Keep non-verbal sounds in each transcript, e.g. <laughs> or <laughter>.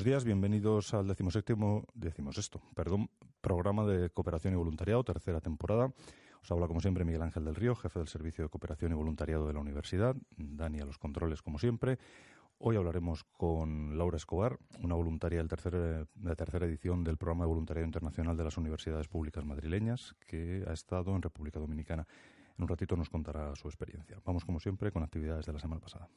Buenos días, bienvenidos al decimoséptimo, decimosexto, perdón, programa de cooperación y voluntariado, tercera temporada. Os habla como siempre Miguel Ángel del Río, jefe del Servicio de Cooperación y Voluntariado de la Universidad, Dani a los controles como siempre. Hoy hablaremos con Laura Escobar, una voluntaria de la tercera edición del Programa de Voluntariado Internacional de las Universidades Públicas Madrileñas, que ha estado en República Dominicana. En un ratito nos contará su experiencia. Vamos como siempre con actividades de la semana pasada.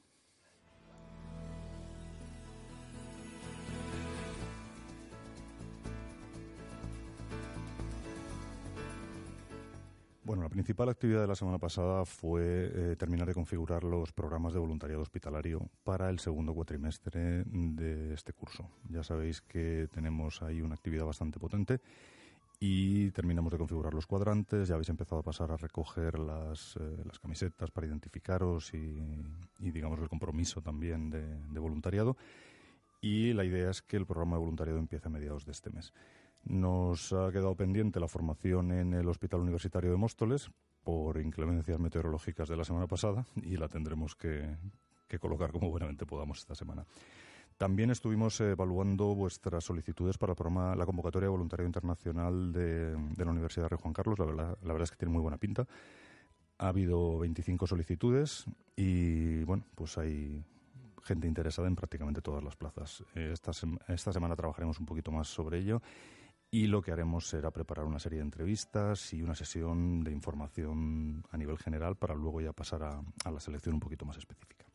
Bueno, la principal actividad de la semana pasada fue eh, terminar de configurar los programas de voluntariado hospitalario para el segundo cuatrimestre de este curso. Ya sabéis que tenemos ahí una actividad bastante potente y terminamos de configurar los cuadrantes. Ya habéis empezado a pasar a recoger las, eh, las camisetas para identificaros y, digamos, el compromiso también de voluntariado. Y la idea es que el programa de voluntariado empiece a mediados de este mes. Nos ha quedado pendiente la formación en el Hospital Universitario de Móstoles por inclemencias meteorológicas de la semana pasada y la tendremos que, colocar como buenamente podamos esta semana. También estuvimos evaluando vuestras solicitudes para el programa, la convocatoria de voluntariado internacional de, de la Universidad de Rey Juan Carlos. La verdad, la verdad es que tiene muy buena pinta. Ha habido 25 solicitudes y, bueno, pues hay gente interesada en prácticamente todas las plazas. Esta, esta semana trabajaremos un poquito más sobre ello y lo que haremos será preparar una serie de entrevistas y una sesión de información a nivel general para luego ya pasar a, a la selección un poquito más específica.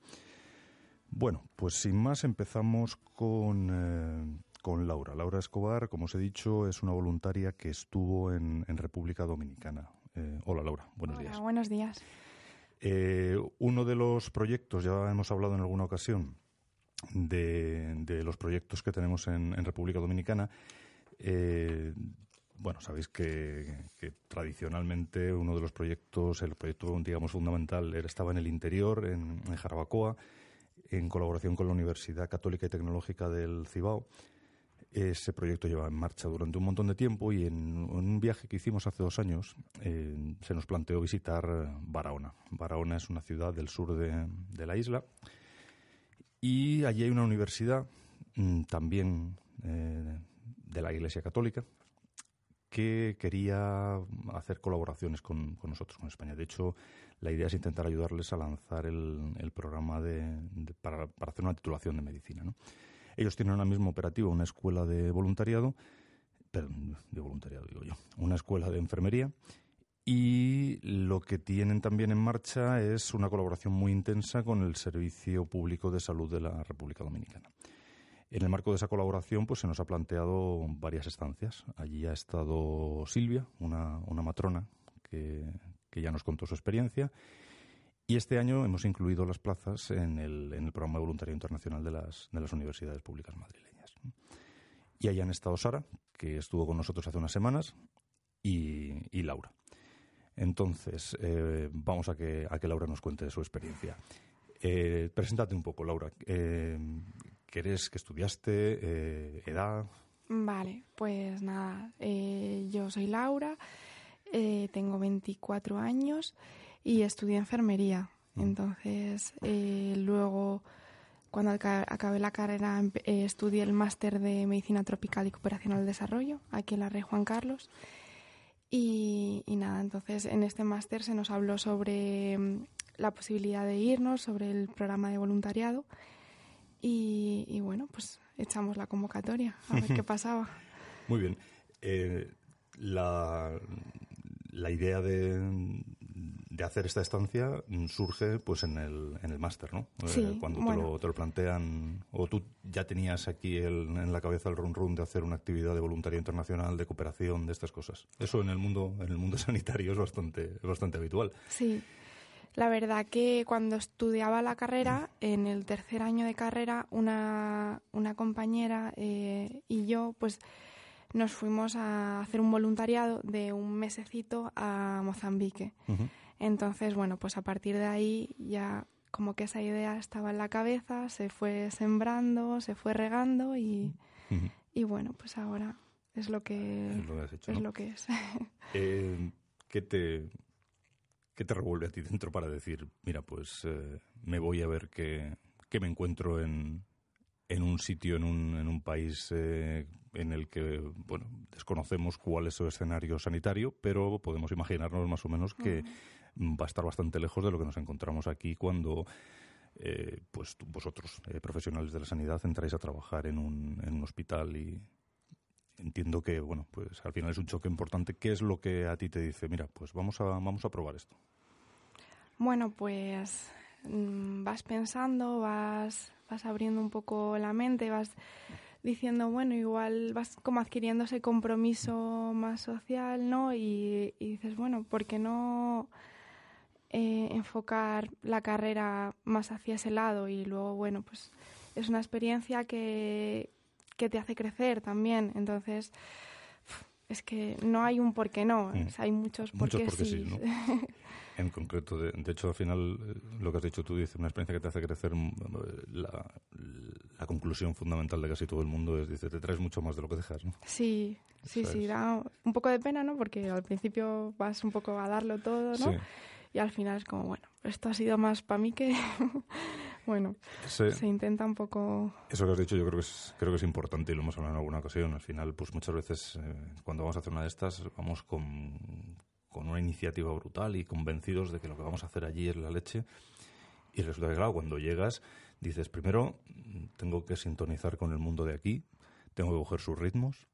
Bueno, pues sin más empezamos con, eh, con Laura. Laura Escobar, como os he dicho, es una voluntaria que estuvo en, en República Dominicana. Eh, hola Laura, buenos hola, días. Buenos días. Eh, uno de los proyectos, ya hemos hablado en alguna ocasión, de, de los proyectos que tenemos en, en República Dominicana, eh, bueno, sabéis que, tradicionalmente uno de los proyectos, el proyecto, digamos, fundamental, estaba en el interior, en, Jarabacoa, en colaboración con la Universidad Católica y Tecnológica del Cibao. Ese proyecto lleva en marcha durante un montón de tiempo y en, un viaje que hicimos hace dos años eh, se nos planteó visitar Barahona. Barahona es una ciudad del sur de, la isla y allí hay una universidad mmm, también eh, de la Iglesia Católica que quería hacer colaboraciones con, nosotros, con España. De hecho, la idea es intentar ayudarles a lanzar el, programa de, para, hacer una titulación de medicina. ¿no? Ellos tienen ahora mismo operativa una escuela de voluntariado, perdón, de voluntariado digo yo, una escuela de enfermería, y lo que tienen también en marcha es una colaboración muy intensa con el Servicio Público de Salud de la República Dominicana. En el marco de esa colaboración, pues se nos ha planteado varias estancias. Allí ha estado Silvia, una, matrona que, que, ya nos contó su experiencia. Y este año hemos incluido las plazas en el, en el programa de voluntariado internacional de las, de las universidades públicas madrileñas. Y allí han estado Sara, que estuvo con nosotros hace unas semanas, y, y Laura. Entonces, eh, vamos a que, a que Laura nos cuente su experiencia. Eh, preséntate un poco, Laura. Eh, ¿Qué eres? ¿Qué estudiaste? Eh, ¿Edad? Vale, pues nada, eh, yo soy Laura, eh, tengo 24 años y estudié enfermería. Mm. Entonces, luego, cuando acabé la carrera, estudié el máster de Medicina Tropical y Cooperación al Desarrollo, aquí en la Rey Juan Carlos. Y, y nada, entonces en este máster se nos habló sobre mm, la posibilidad de irnos, sobre el programa de voluntariado. Y, y, bueno, pues echamos la convocatoria a ver qué <laughs> pasaba. Muy bien. Eh, la, la, idea de, de, hacer esta estancia surge pues en el, en el máster, ¿no? Sí, eh, Cuando bueno. te, lo, te, lo, plantean, o tú ya tenías aquí el, en la cabeza el run run de hacer una actividad de voluntariado internacional, de cooperación, de estas cosas. Eso en el mundo, en el mundo <laughs> sanitario es bastante, es bastante habitual. Sí. La verdad que cuando estudiaba la carrera, en el tercer año de carrera, una, una compañera eh, y yo, pues nos fuimos a hacer un voluntariado de un mesecito a Mozambique. Uh -huh. Entonces, bueno, pues a partir de ahí ya como que esa idea estaba en la cabeza, se fue sembrando, se fue regando y, uh -huh. y bueno, pues ahora es lo que es lo que, hecho, es, ¿no? lo que es. <laughs> eh, ¿Qué te ¿Qué te revuelve a ti dentro para decir, mira, pues eh, me voy a ver qué, qué me encuentro en, en un sitio, en un, en un país eh, en el que, bueno, desconocemos cuál es su escenario sanitario, pero podemos imaginarnos más o menos que va a estar bastante lejos de lo que nos encontramos aquí cuando eh, pues vosotros, eh, profesionales de la sanidad, entráis a trabajar en un, en un hospital y entiendo que, bueno, pues al final es un choque importante. ¿Qué es lo que a ti te dice? Mira, pues vamos a, vamos a probar esto. Bueno, pues mm, vas pensando, vas, vas abriendo un poco la mente, vas diciendo, bueno, igual vas como adquiriendo ese compromiso más social, ¿no? Y, dices, bueno, ¿por qué no eh, enfocar la carrera más hacia ese lado? Y luego, bueno, pues es una experiencia que, que te hace crecer también. Entonces, es que no hay un por qué no, Mm. o sea, hay muchos por qué sí. sí, ¿no? <laughs> En concreto, de, de hecho, al final, eh, lo que has dicho tú, dice una experiencia que te hace crecer. mm, La, la conclusión fundamental de casi todo el mundo es, dice, te traes mucho más de lo que dejas, ¿no? Sí, sí, Eso sí, da un poco de pena, ¿no? Porque al principio vas un poco a darlo todo, ¿no? Sí. Y al final es como, bueno, esto ha sido más para mí que... <laughs> bueno, se intenta un poco... Eso que has dicho yo creo que es, creo que es importante y lo hemos hablado en alguna ocasión. Al final, pues muchas veces eh, cuando vamos a hacer una de estas vamos con, con una iniciativa brutal y convencidos de que lo que vamos a hacer allí es la leche. Y resulta que, claro, cuando llegas dices, primero tengo que sintonizar con el mundo de aquí, tengo que coger sus ritmos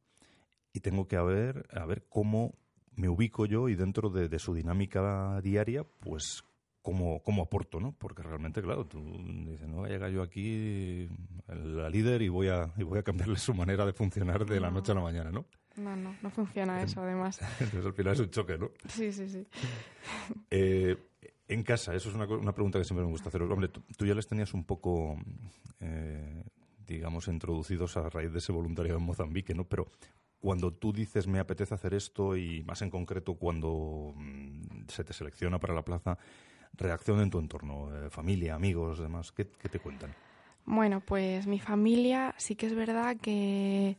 y tengo que a ver, a ver cómo me ubico yo y dentro de, de su dinámica diaria, pues cómo, cómo aporto, ¿no? Porque realmente, claro, tú dices, no voy a llegar yo aquí la líder y voy a, y voy a cambiarle su manera de funcionar de la No. noche a la mañana, ¿no? No, no, no funciona eso, además. <laughs> Entonces al final es un choque, ¿no? Sí, sí, sí. <laughs> Eh, en casa, eso es una, una pregunta que siempre me gusta hacer. Hombre, tú, tú ya les tenías un poco, eh, digamos, introducidos a raíz de ese voluntariado en Mozambique, ¿no? Pero cuando tú dices me apetece hacer esto y más en concreto cuando mm, se te selecciona para la plaza, reacción en tu entorno, eh, familia, amigos, demás, ¿qué, te cuentan? Bueno, pues mi familia sí que es verdad que,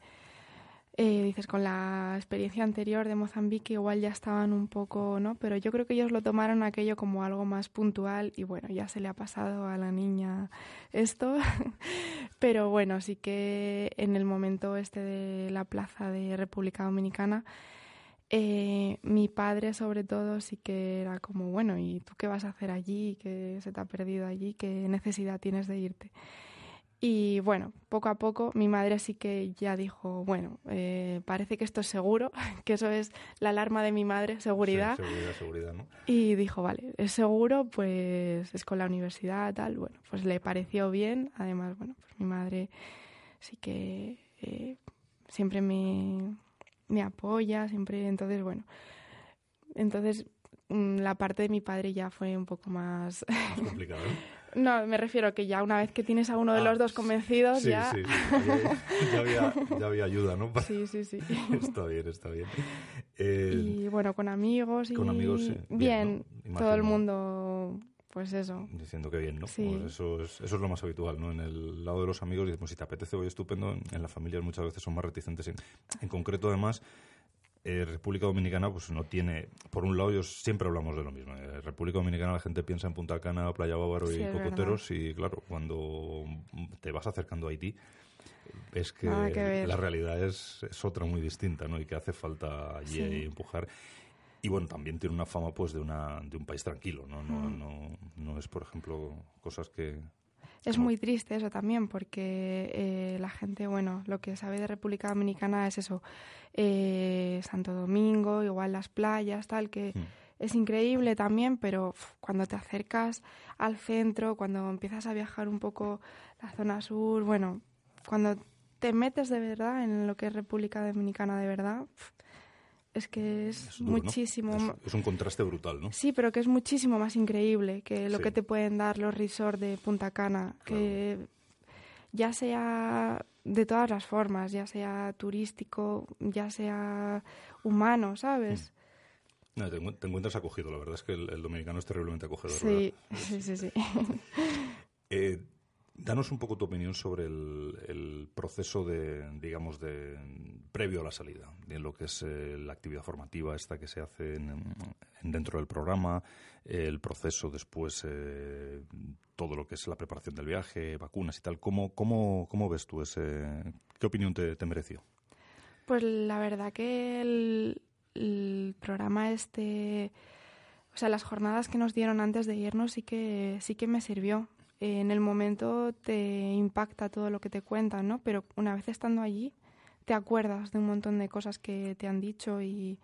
eh, dices, con la experiencia anterior de Mozambique igual ya estaban un poco, ¿no? Pero yo creo que ellos lo tomaron aquello como algo más puntual y bueno, ya se le ha pasado a la niña esto. <laughs> Pero bueno, sí que en el momento este de la plaza de República Dominicana, eh, mi padre sobre todo sí que era como, bueno, ¿y tú qué vas a hacer allí? ¿Qué se te ha perdido allí? ¿Qué necesidad tienes de irte? Y bueno, poco a poco mi madre sí que ya dijo, bueno, eh, parece que esto es seguro, <laughs> que eso es la alarma de mi madre, seguridad. Sí, seguridad, seguridad, ¿no? Y dijo, vale, es seguro, pues es con la universidad, tal. Bueno, pues le pareció bien. Además, bueno, pues mi madre sí que eh, siempre me, me apoya, siempre. Entonces, bueno, entonces mm, la parte de mi padre ya fue un poco más. <laughs> Más complicado, ¿no? no, me refiero que ya una vez que tienes a uno de Ah, los dos convencidos, Sí, ya. sí, sí. <laughs> Ya, había, ya había ayuda, ¿no? <laughs> Sí, sí, sí. está bien, está bien. Eh, Y bueno, con amigos y. con amigos, sí. Bien, Bien, ¿no? todo el mundo, pues eso. diciendo que bien, ¿no? Sí. Pues eso, es, eso es lo más habitual, ¿no? En el lado de los amigos, dices, pues si te apetece, voy estupendo. En, en las familias muchas veces son más reticentes. En, en concreto, además, eh, República Dominicana, pues no tiene... Por un lado, ellos siempre hablamos de lo mismo. En República Dominicana la gente piensa en Punta Cana, Playa Bávaro Sí, y Cocoteros y, claro, cuando te vas acercando a Haití, es que la realidad es, es otra muy distinta, ¿no? Y que hace falta allí Sí. empujar. Y bueno, también tiene una fama pues de una de un país tranquilo, ¿no? No, Mm. no, no es, por ejemplo, cosas que... Es Como- muy triste eso también, porque eh, la gente, bueno, lo que sabe de República Dominicana es eso, eh, Santo Domingo, igual las playas, tal, que Mm. es increíble también, pero cuando te acercas al centro, cuando empiezas a viajar un poco la zona sur, bueno, cuando te metes de verdad en lo que es República Dominicana de verdad, es que es, es duro, ¿no? muchísimo. Es, un contraste brutal, ¿no? Sí, pero que es muchísimo más increíble que lo Sí. que te pueden dar los resorts de Punta Cana, que ya sea de todas las formas, ya sea turístico, ya sea humano, ¿sabes? No, te, encu- te encuentras acogido, la verdad es que el, el dominicano es terriblemente acogedor. Sí, <laughs> sí, sí, sí. ¿verdad? Eh, Danos un poco tu opinión sobre el, proceso de, digamos, de previo a la salida, de lo que es eh, la actividad formativa esta que se hace dentro del programa, el proceso después, eh, todo lo que es la preparación del viaje, vacunas y tal. ¿Cómo, cómo, cómo ves tú ese? ¿Qué opinión te, mereció? Pues la verdad que el, el programa este, o sea, las jornadas que nos dieron antes de irnos sí que sí que me sirvió en el momento te impacta todo lo que te cuentan, ¿no? Pero una vez estando allí, te acuerdas de un montón de cosas que te han dicho y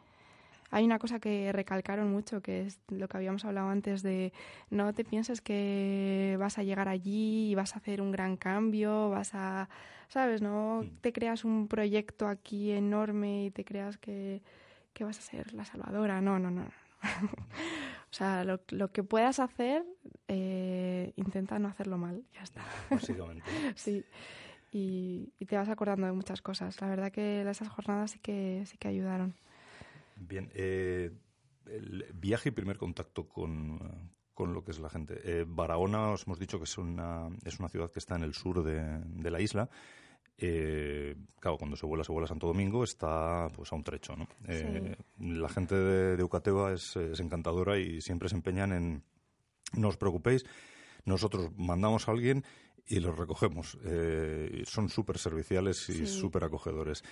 hay una cosa que recalcaron mucho, que es lo que habíamos hablado antes de no te pienses que vas a llegar allí y vas a hacer un gran cambio, vas a, ¿sabes? No te creas un proyecto aquí enorme y te creas que, que vas a ser la salvadora. No, no, no. O sea, lo, lo, que puedas hacer, eh, intenta no hacerlo mal, ya está. Básicamente. <laughs> sí. Y, te vas acordando de muchas cosas. La verdad que esas jornadas sí que, sí que ayudaron. Bien. Eh, el viaje y primer contacto con, con lo que es la gente. Eh, Barahona, os hemos dicho que es una, es una ciudad que está en el sur de, de la isla. Eh, claro, cuando se vuela, se vuela a Santo Domingo, está pues a un trecho, ¿no? Eh, la gente de, de es, encantadora y siempre se empeñan en no os preocupéis, nosotros mandamos a alguien y los recogemos. Eh, son súper serviciales y súper acogedores.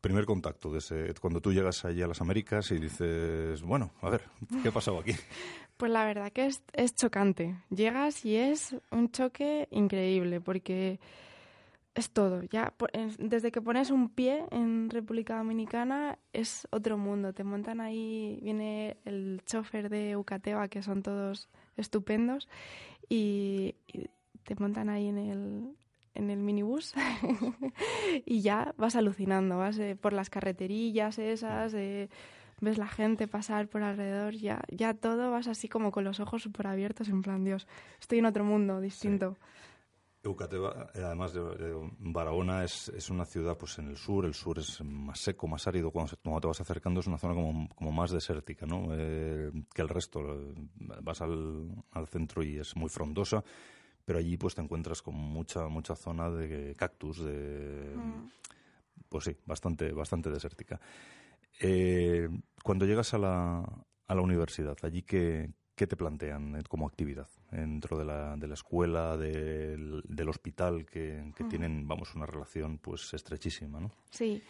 primer contacto, de cuando tú llegas allí a las Américas y dices, bueno, a ver, ¿qué ha pasado aquí? <laughs> Pues la verdad que es, es chocante. Llegas y es un choque increíble porque es todo. Ya desde que pones un pie en República Dominicana es otro mundo. Te montan ahí, viene el chofer de Ucateva, que son todos estupendos, y, te montan ahí en el, en el minibús <laughs> y ya vas alucinando, vas eh, por las carreterillas esas, eh, ves la gente pasar por alrededor, ya, ya todo vas así como con los ojos súper abiertos, en plan, Dios, estoy en otro mundo distinto. Eucateva, además de, Barahona, es, es, una ciudad pues en el sur. El sur es más seco, más árido. Cuando, te vas acercando es una zona como, como más desértica ¿no? Eh, que el resto. Vas al, al, centro y es muy frondosa, pero allí pues te encuentras con mucha mucha zona de cactus, de, mm. pues sí, bastante, bastante desértica. Eh, cuando llegas a la, a la universidad, allí que ¿Qué te plantean eh, como actividad dentro de la, de la escuela, del, del hospital, que, que tienen, vamos, una relación pues estrechísima, ¿no? Sí,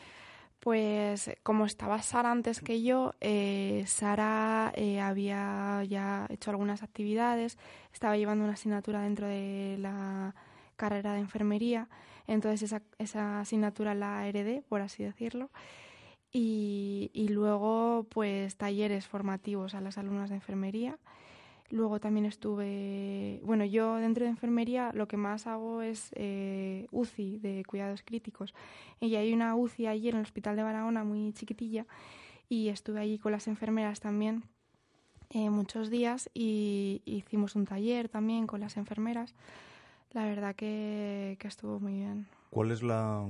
pues como estaba Sara antes que yo, eh, Sara eh, había ya hecho algunas actividades, estaba llevando una asignatura dentro de la carrera de enfermería, entonces esa, esa asignatura la heredé, por así decirlo. Y, luego pues talleres formativos a las alumnas de enfermería. Luego también estuve, bueno, yo dentro de enfermería lo que más hago es eh, UCI de cuidados críticos. Y hay una UCI allí en el Hospital de Barahona muy chiquitilla y estuve allí con las enfermeras también eh, muchos días y hicimos un taller también con las enfermeras. La verdad que, que estuvo muy bien. ¿Cuál es la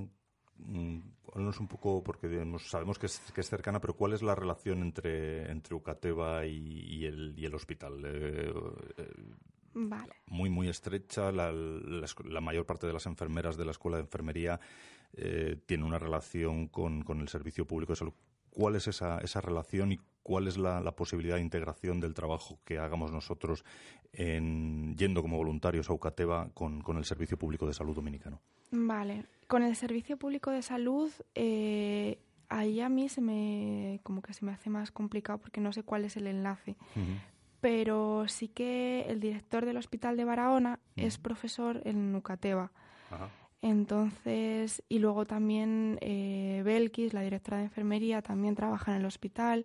háblanos un poco, porque sabemos que es, que es, cercana, pero ¿cuál es la relación entre, entre Ucateva y, el, y el hospital? Eh, eh, vale. Muy, muy estrecha. La, la, mayor parte de las enfermeras de la escuela de enfermería eh, tiene una relación con, con, el servicio público de salud. ¿Cuál es esa, esa relación y cuál es la, posibilidad de integración del trabajo que hagamos nosotros en, yendo como voluntarios a Ucateva con, con el servicio público de salud dominicano? Vale, con el servicio público de salud, eh, ahí a mí se me, como que se me hace más complicado porque no sé cuál es el enlace. Pero sí que el director del hospital de Barahona es profesor en Nucateva. Entonces, y luego también eh, Belkis, la directora de enfermería, también trabaja en el hospital.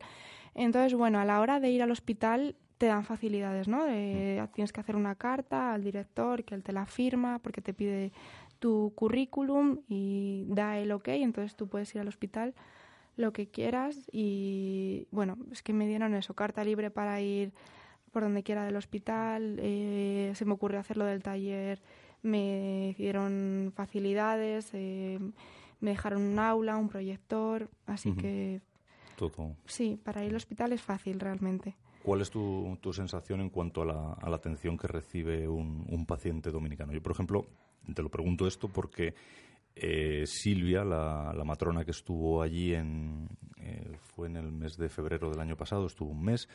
Entonces, bueno, a la hora de ir al hospital te dan facilidades, ¿no? Tienes que hacer una carta al director que él te la firma porque te pide tu currículum y da el ok, entonces tú puedes ir al hospital lo que quieras y bueno, es que me dieron eso, carta libre para ir por donde quiera del hospital, eh, se me ocurrió hacerlo del taller, me dieron facilidades, eh, me dejaron un aula, un proyector, así que... Todo. Sí, para ir al hospital es fácil realmente. ¿cuál es tu, tu sensación en cuanto a la, a la atención que recibe un, un, paciente dominicano? Yo, por ejemplo, te lo pregunto esto porque eh, Silvia, la, la, matrona que estuvo allí en, eh, fue en el mes de febrero del año pasado, estuvo un mes,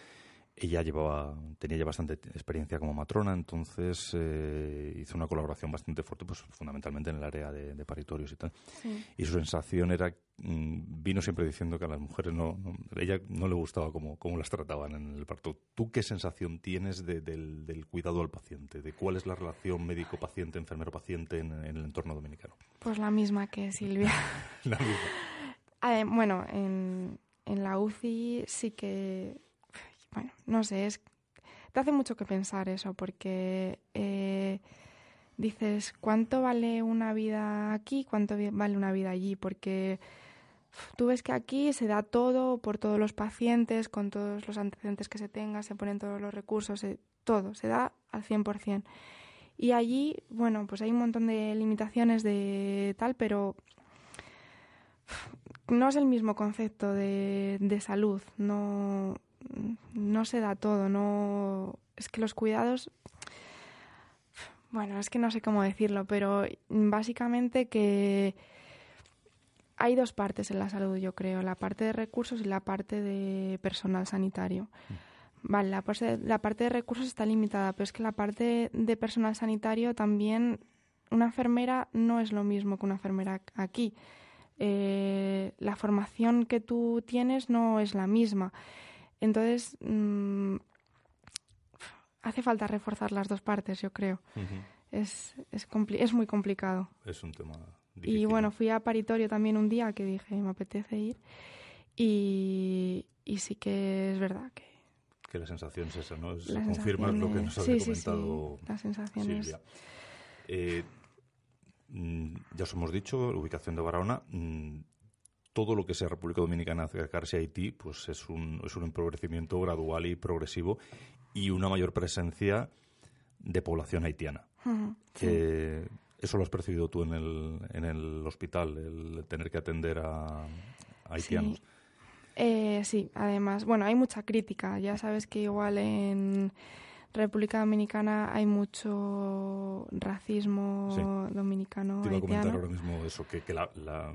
ella llevaba, tenía ya bastante experiencia como matrona, entonces eh, hizo una colaboración bastante fuerte, pues fundamentalmente en el área de, de paritorios y tal. Sí. Y su sensación era, mmm, vino siempre diciendo que a las mujeres no, no ella no le gustaba cómo, cómo, las trataban en el parto. ¿Tú qué sensación tienes de, del, del, cuidado al paciente? ¿De cuál es la relación médico-paciente, enfermero-paciente en, en, el entorno dominicano? Pues la misma que Silvia. <laughs> la misma. <laughs> Eh, bueno, en, en la UCI sí que bueno, no sé, es, te hace mucho que pensar eso, porque eh, dices, ¿cuánto vale una vida aquí? ¿Cuánto vale una vida allí? Porque tú ves que aquí se da todo por todos los pacientes, con todos los antecedentes que se tengan, se ponen todos los recursos, todo, se da al 100%. Y allí, bueno, pues hay un montón de limitaciones de tal, pero no es el mismo concepto de, de salud, no, no se da todo, no es que los cuidados bueno, es que no sé cómo decirlo, pero básicamente que hay dos partes en la salud, yo creo, la parte de recursos y la parte de personal sanitario. Vale, la, la parte de recursos está limitada, pero es que la parte de personal sanitario también, una enfermera no es lo mismo que una enfermera aquí. Eh, la formación que tú tienes no es la misma. Entonces, mmm, hace falta reforzar las dos partes, yo creo. Uh -huh. Es, es, es, muy complicado. Es un tema difícil. Y bueno, fui a paritorio también un día que dije, me apetece ir. Y, y sí que es verdad que... Que la sensación es esa, ¿no? Se confirma lo que nos había sí, comentado sí, sí. La sensación Silvia. Eh, ya os hemos dicho, la ubicación de Barahona, todo lo que sea República Dominicana acercarse a Haití, pues es un, es un empobrecimiento gradual y progresivo y una mayor presencia de población haitiana. Uh -huh, sí. ¿Eso lo has percibido tú en el, en el hospital, el tener que atender a, a haitianos? Sí. Eh, sí, además, bueno, hay mucha crítica. Ya sabes que igual en República Dominicana hay mucho racismo sí. dominicano Te iba a comentar ahora mismo eso, que, que la, la,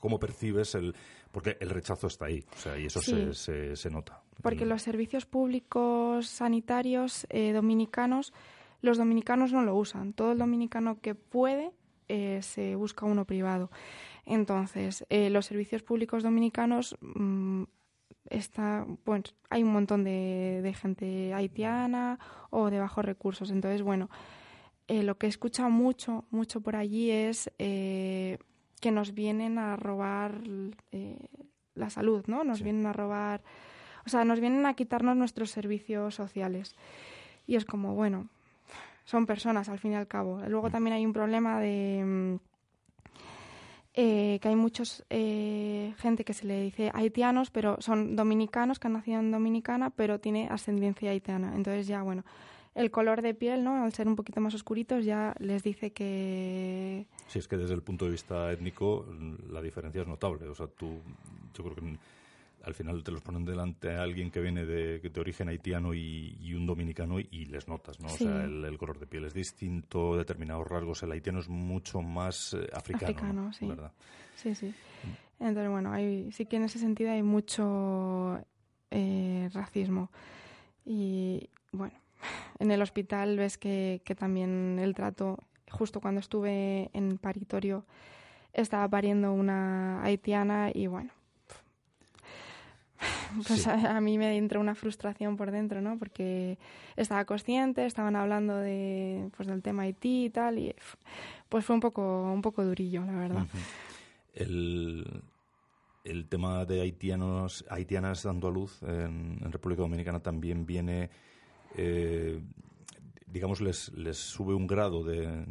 cómo percibes el... Porque el rechazo está ahí, o sea, y eso Sí. se, se, se nota. Porque El- los servicios públicos sanitarios eh, dominicanos, los dominicanos no lo usan. Todo el dominicano que puede eh, se busca uno privado. Entonces, eh, los servicios públicos dominicanos mm, está, bueno, hay un montón de, de gente haitiana o de bajos recursos. Entonces, bueno, eh, lo que he escuchado mucho, mucho por allí es eh, que nos vienen a robar eh, la salud, ¿no? Nos Sí. vienen a robar, o sea, nos vienen a quitarnos nuestros servicios sociales. Y es como, bueno, son personas al fin y al cabo. Luego Mm. también hay un problema de mm, eh, que hay muchos eh, gente que se le dice haitianos, pero son dominicanos que han nacido en Dominicana, pero tiene ascendencia haitiana. Entonces ya, bueno, el color de piel, ¿no? Al ser un poquito más oscuritos, ya les dice que Si es que desde el punto de vista étnico la diferencia es notable. O sea, tú, yo creo que al final te los ponen delante a alguien que viene de, de origen haitiano y, y un dominicano y, y les notas, ¿no? Sí. O sea, el, el color de piel es distinto, determinados rasgos. El haitiano es mucho más eh, africano, Africano, ¿no? sí. ¿verdad? Sí, sí. Entonces, bueno, hay, sí que en ese sentido hay mucho eh, racismo. Y bueno, <laughs> en el hospital ves que, que también el trato, justo cuando estuve en paritorio, estaba pariendo una haitiana y bueno. <laughs> Pues Sí. a, a mí me entró una frustración por dentro, ¿no? Porque estaba consciente, estaban hablando de, pues, del tema Haití y tal, y pues fue un poco, un poco durillo, la verdad. El, el tema de haitianos, haitianas dando a luz en, en República Dominicana también viene, eh, digamos, les, les sube un grado de,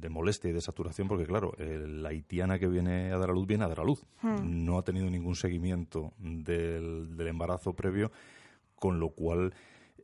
de molestia y de saturación porque, claro, la haitiana que viene a dar a luz viene a dar a luz. Hmm. No ha tenido ningún seguimiento del, del embarazo previo, con lo cual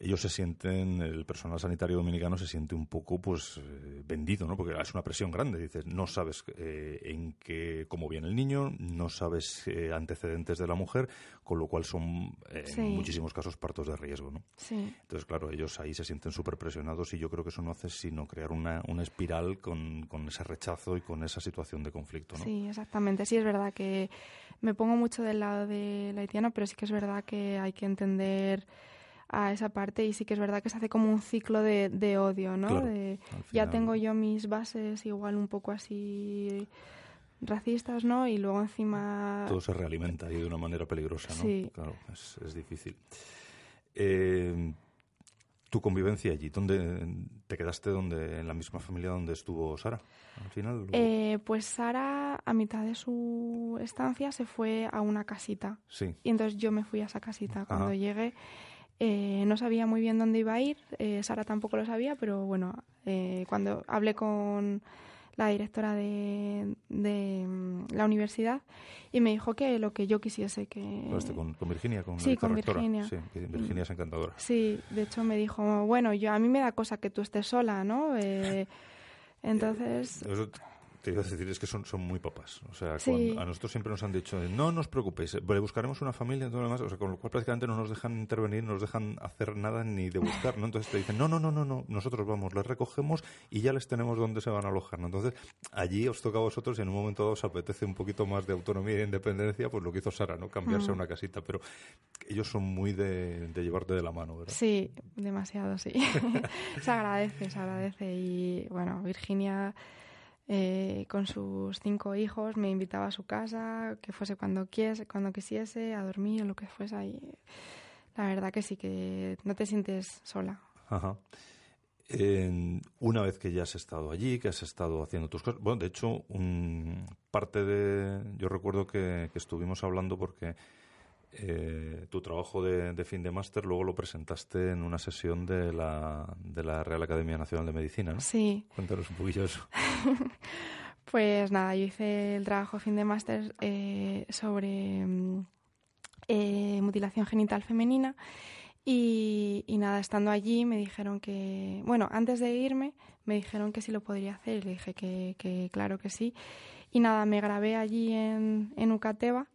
ellos se sienten, el personal sanitario dominicano se siente un poco pues eh, vendido, ¿no? Porque es una presión grande. Dices, no sabes eh, en qué, cómo viene el niño, no sabes eh, antecedentes de la mujer, con lo cual son en muchísimos casos partos de riesgo, ¿no? Sí. Entonces, claro, ellos ahí se sienten súper presionados y yo creo que eso no hace sino crear una, una espiral con, con ese rechazo y con esa situación de conflicto, ¿no? Sí, exactamente. Sí, es verdad que me pongo mucho del lado de la haitiano, pero sí que es verdad que hay que entender a esa parte y sí que es verdad que se hace como un ciclo de, de odio, ¿no? Ya tengo yo mis bases igual un poco así racistas, ¿no? Y luego encima... Todo se realimenta ahí de una manera peligrosa, ¿no? Sí. Claro, es, es difícil. Eh, tu convivencia allí, ¿dónde te quedaste donde en la misma familia donde estuvo Sara al final? Eh, pues Sara a mitad de su estancia se fue a una casita. Sí. Y entonces yo me fui a esa casita. Cuando llegué eh, no sabía muy bien dónde iba a ir, eh, Sara tampoco lo sabía, pero bueno, eh, cuando hablé con la directora de, mm, la universidad y me dijo que lo que yo quisiese que... Con, con Virginia, con sí, con Virginia. Sí, Virginia es encantadora. Sí, de hecho me dijo, bueno, yo a mí me da cosa que tú estés sola, ¿no? <laughs> entonces... Te iba a decir, es que son, son muy papas. O sea, a nosotros siempre nos han dicho, no nos preocupéis, le buscaremos una familia y todo lo demás. O sea, con lo cual prácticamente no nos dejan intervenir, no nos dejan hacer nada ni de buscar, ¿no? Entonces te dicen, no, no, no, no, no, nosotros vamos, les recogemos y ya les tenemos donde se van a alojar, ¿no? Entonces, allí os toca a vosotros y en un momento dado os apetece un poquito más de autonomía e independencia, pues lo que hizo Sara, ¿no? Cambiarse a mm. una casita. Pero ellos son muy de, de llevarte de la mano, ¿verdad? Sí, demasiado, sí. <laughs> se agradece, se agradece. Y bueno, Virginia eh, con sus cinco hijos, me invitaba a su casa, que fuese cuando, quiese, cuando quisiese, a dormir o lo que fuese. ahí. la verdad que sí, que no te sientes sola. Ajá. una vez que ya has estado allí, que has estado haciendo tus cosas, bueno, de hecho, un, parte de, yo recuerdo que, que estuvimos hablando porque eh, tu trabajo de, fin de máster luego lo presentaste en una sesión de la, de la Real Academia Nacional de Medicina, ¿no? Sí. Cuéntanos un poquillo eso. <laughs> pues nada, yo hice el trabajo de fin de máster eh, sobre mm, eh, mutilación genital femenina y, nada, estando allí me dijeron que, bueno, antes de irme me dijeron que sí lo podría hacer y le dije que, que claro que sí. Y nada, me grabé allí en, en Ucateba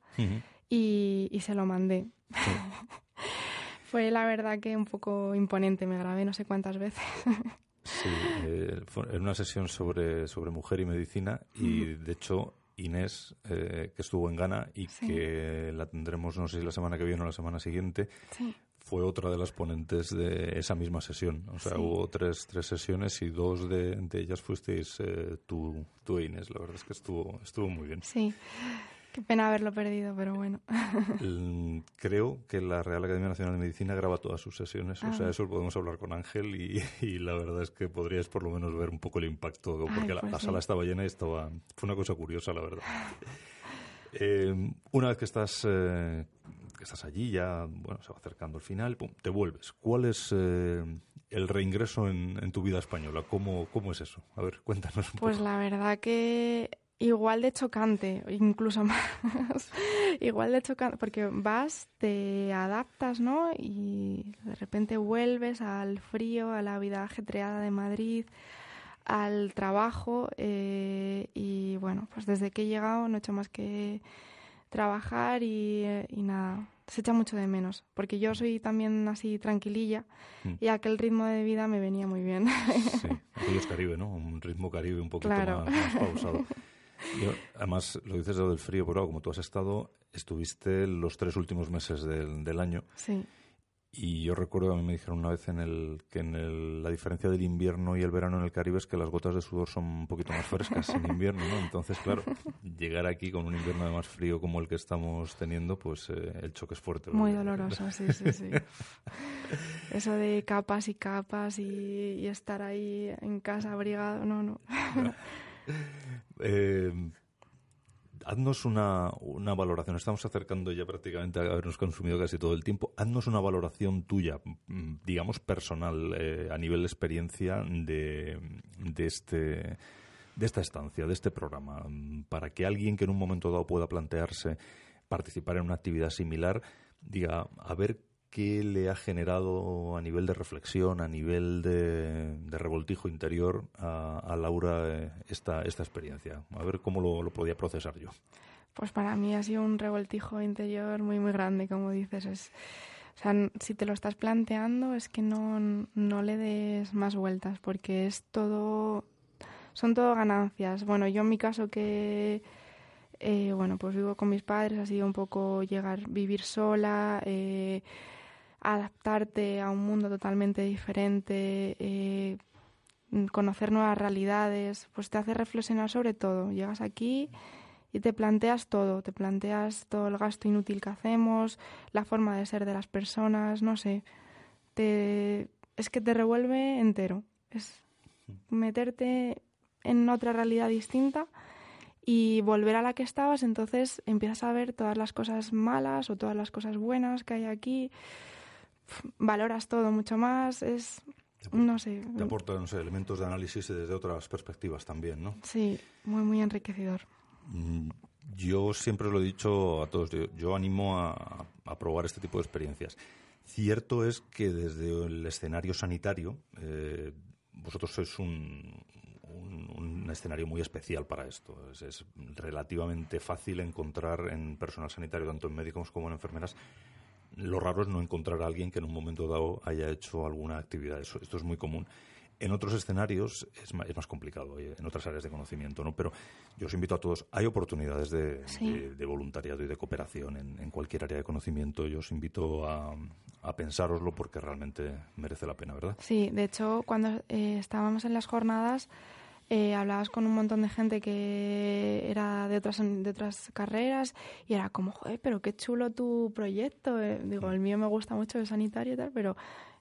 y, se lo mandé. <laughs> Fue la verdad que un poco imponente, me grabé no sé cuántas veces. sí, eh, en una sesión sobre, sobre mujer y medicina y de hecho Inés, eh, que estuvo en Ghana y que la tendremos, no sé si la semana que viene o la semana siguiente, fue otra de las ponentes de esa misma sesión. O sea, hubo tres, tres sesiones y dos de, ellas fuisteis eh, tú, tú e Inés. La verdad es que estuvo, estuvo muy bien. Sí. Qué pena haberlo perdido, pero bueno. <laughs> Creo que la Real Academia Nacional de Medicina graba todas sus sesiones. O sea, ah. eso podemos hablar con Ángel y, la verdad es que podrías por lo menos ver un poco el impacto, porque la, pues sala estaba llena y estaba... Fue una cosa curiosa, la verdad. Eh, una vez que estás, eh, que estás allí, ya bueno, se va acercando el final, pum, te vuelves. ¿Cuál es eh, el reingreso en, en, tu vida española? ¿Cómo, ¿Cómo es eso? A ver, cuéntanos un poco. Pues la verdad que igual de chocante, incluso <laughs> más. igual de chocante, porque vas, te adaptas, ¿no? Y de repente vuelves al frío, a la vida ajetreada de Madrid, al trabajo. Eh, y bueno, pues desde que he llegado no he hecho más que trabajar y, nada. Se echa mucho de menos, porque yo soy también así tranquililla mm. y aquel ritmo de vida me venía muy bien. Sí, aquello Caribe, ¿no? Un ritmo Caribe un poquito más, más pausado. Además, lo dices de lo del frío, pero como tú has estado, estuviste los tres últimos meses del, del año. Sí. Y yo recuerdo, a mí me dijeron una vez en el, que en el, la diferencia del invierno y el verano en el Caribe es que las gotas de sudor son un poquito más frescas en invierno, ¿no? Entonces, claro, llegar aquí con un invierno de más frío como el que estamos teniendo, pues eh, el choque es fuerte. Muy doloroso, sí, sí, sí. <laughs> Eso de capas y capas y, y estar ahí en casa abrigado, no, no. Eh, haznos una, valoración. Estamos acercando ya prácticamente a habernos consumido casi todo el tiempo. Haznos una valoración tuya, mm, digamos personal, eh, a nivel de experiencia de, de, este, de esta estancia, de este programa, mm, para que alguien que en un momento dado pueda plantearse participar en una actividad similar diga, a ver ¿qué le ha generado a nivel de reflexión, a nivel de, revoltijo interior a, Laura eh, esta, esta experiencia? A ver cómo lo, lo podía procesar yo. Pues para mí ha sido un revoltijo interior muy, muy grande, como dices. Es, o sea, si te lo estás planteando es que no, no le des más vueltas porque es todo, son todo ganancias. Bueno, yo en mi caso que, eh, bueno, pues vivo con mis padres, ha sido un poco llegar, vivir sola, eh, adaptarte a un mundo totalmente diferente, eh, conocer nuevas realidades, pues te hace reflexionar sobre todo. Llegas aquí y te planteas todo, te planteas todo el gasto inútil que hacemos, la forma de ser de las personas, no sé, te, es que te revuelve entero, es meterte en otra realidad distinta y volver a la que estabas, entonces empiezas a ver todas las cosas malas o todas las cosas buenas que hay aquí, valoras todo mucho más, es no sé. Te aporta, no sé, elementos de análisis desde otras perspectivas también, ¿no? Sí, muy, muy enriquecedor. Mm, yo siempre os lo he dicho a todos, yo, animo a, probar este tipo de experiencias. Cierto es que desde el escenario sanitario, eh, vosotros sois un, escenario muy especial para esto. Es, relativamente fácil encontrar en personal sanitario, tanto en médicos como en enfermeras, lo raro es no encontrar a alguien que en un momento dado haya hecho alguna actividad. esto es muy común. En otros escenarios es más, es más, complicado, en otras áreas de conocimiento, ¿no? Pero yo os invito a todos, hay oportunidades de, de, voluntariado y de cooperación en, en, cualquier área de conocimiento. Yo os invito a, a pensároslo porque realmente merece la pena, ¿verdad? Sí, de hecho, cuando eh, estábamos en las jornadas, eh, hablabas con un montón de gente que era de otras de otras carreras y era como, joder, pero qué chulo tu proyecto. digo, el mío me gusta mucho de sanitario y tal, pero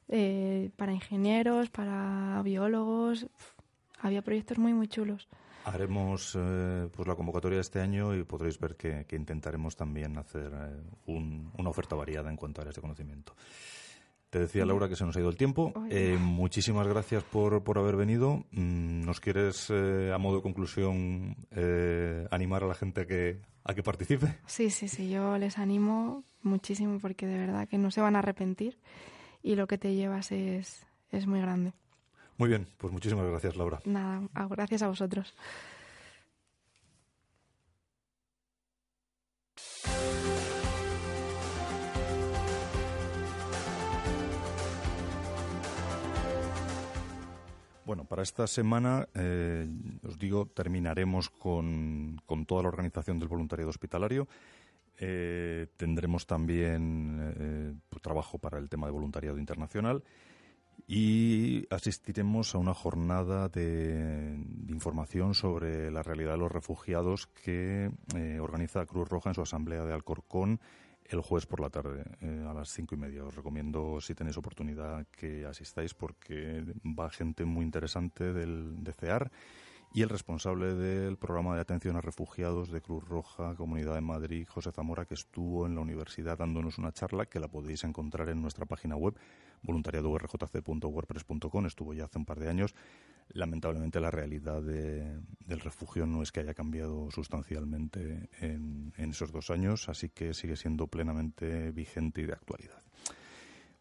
eh, para ingenieros, para biólogos. había proyectos muy, muy chulos. Haremos eh, pues la convocatoria de este año y podréis ver que, intentaremos también hacer eh, una oferta variada en cuanto a áreas de conocimiento. Te decía Laura que se nos ha ido el tiempo. muchísimas gracias por, por haber venido. Mm, ¿Nos quieres, a modo de conclusión, animar a la gente a que, a que participe? Sí, sí, sí. Yo les animo muchísimo porque de verdad que no se van a arrepentir y lo que te llevas es, es muy grande. Muy bien, pues muchísimas gracias, Laura. Nada, gracias a vosotros. Bueno, para esta semana, eh, os digo, terminaremos con, con toda la organización del voluntariado hospitalario. Eh, tendremos también eh, pues, trabajo para el tema de voluntariado internacional y asistiremos a una jornada de, información sobre la realidad de los refugiados que organiza Cruz Roja en su asamblea de Alcorcón el jueves por la tarde a las cinco y media. Os recomiendo, si tenéis oportunidad, que asistáis porque va gente muy interesante del, de CEAR y el responsable del programa de atención a refugiados de Cruz Roja, Comunidad de Madrid, José Zamora, que estuvo en la universidad dándonos una charla que la podéis encontrar en nuestra página web, voluntariadorjc.wordpress.com. Estuvo ya hace un par de años. Lamentablemente la realidad del refugio no es que haya cambiado sustancialmente en esos dos años, así que sigue siendo plenamente vigente y de actualidad.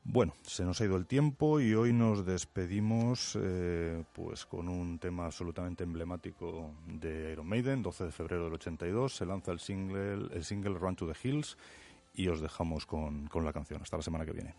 Bueno, se nos ha ido el tiempo y hoy nos despedimos eh, pues con un tema absolutamente emblemático de Iron Maiden, 12 de febrero del 82, se lanza el single, el single Run to the Hills y os dejamos con, con la canción. Hasta la semana que viene.